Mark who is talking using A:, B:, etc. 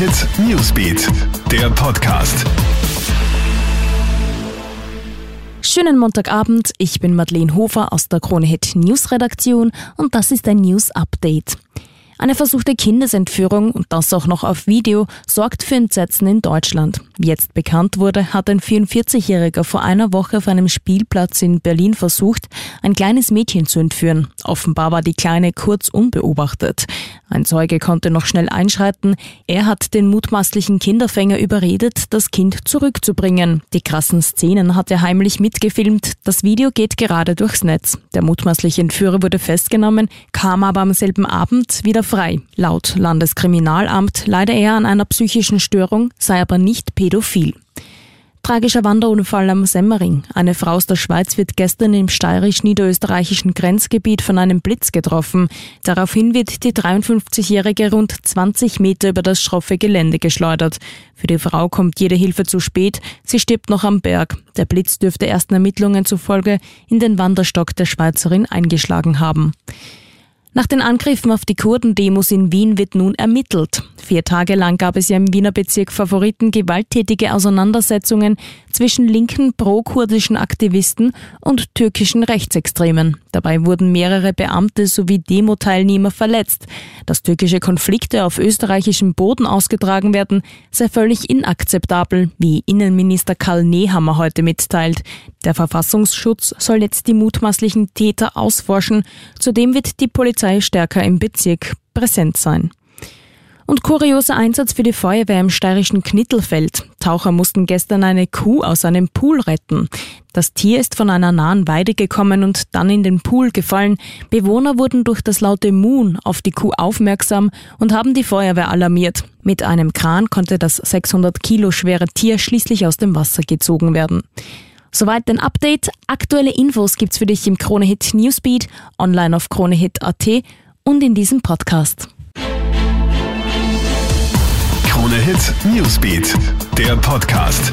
A: Hit Newsbeat, der Podcast.
B: Schönen Montagabend, ich bin Madeleine Hofer aus der Krone Hit News Redaktion und das ist ein News Update. Eine versuchte Kindesentführung und das auch noch auf Video sorgt für Entsetzen in Deutschland. Wie jetzt bekannt wurde, hat ein 44-Jähriger vor einer Woche auf einem Spielplatz in Berlin versucht, ein kleines Mädchen zu entführen. Offenbar war die Kleine kurz unbeobachtet. Ein Zeuge konnte noch schnell einschreiten. Er hat den mutmaßlichen Kinderfänger überredet, das Kind zurückzubringen. Die krassen Szenen hat er heimlich mitgefilmt. Das Video geht gerade durchs Netz. Der mutmaßliche Entführer wurde festgenommen, kam aber am selben Abend wieder frei. Laut Landeskriminalamt leide er an einer psychischen Störung, sei aber nicht pädophil. Tragischer Wanderunfall am Semmering. Eine Frau aus der Schweiz wird gestern im steirisch-niederösterreichischen Grenzgebiet von einem Blitz getroffen. Daraufhin wird die 53-Jährige rund 20 Meter über das schroffe Gelände geschleudert. Für die Frau kommt jede Hilfe zu spät. Sie stirbt noch am Berg. Der Blitz dürfte ersten Ermittlungen zufolge in den Wanderstock der Schweizerin eingeschlagen haben. Nach den Angriffen auf die Kurdendemos in Wien wird nun ermittelt. Vier Tage lang gab es ja im Wiener Bezirk Favoriten gewalttätige Auseinandersetzungen zwischen linken pro-kurdischen Aktivisten und türkischen Rechtsextremen. Dabei wurden mehrere Beamte sowie Demo-Teilnehmer verletzt. Dass türkische Konflikte auf österreichischem Boden ausgetragen werden, sei völlig inakzeptabel, wie Innenminister Karl Nehammer heute mitteilt. Der Verfassungsschutz soll jetzt die mutmaßlichen Täter ausforschen. Zudem wird die Polizei stärker im Bezirk präsent sein. Und kurioser Einsatz für die Feuerwehr im steirischen Knittelfeld. Taucher mussten gestern eine Kuh aus einem Pool retten. Das Tier ist von einer nahen Weide gekommen und dann in den Pool gefallen. Bewohner wurden durch das laute Moon auf die Kuh aufmerksam und haben die Feuerwehr alarmiert. Mit einem Kran konnte das 600 Kilo schwere Tier schließlich aus dem Wasser gezogen werden. Soweit den Update. Aktuelle Infos gibt's für dich im Kronehit Newsbeat, online auf kronehit.at und in diesem Podcast.
A: Krone Hit Newsbeat, der Podcast.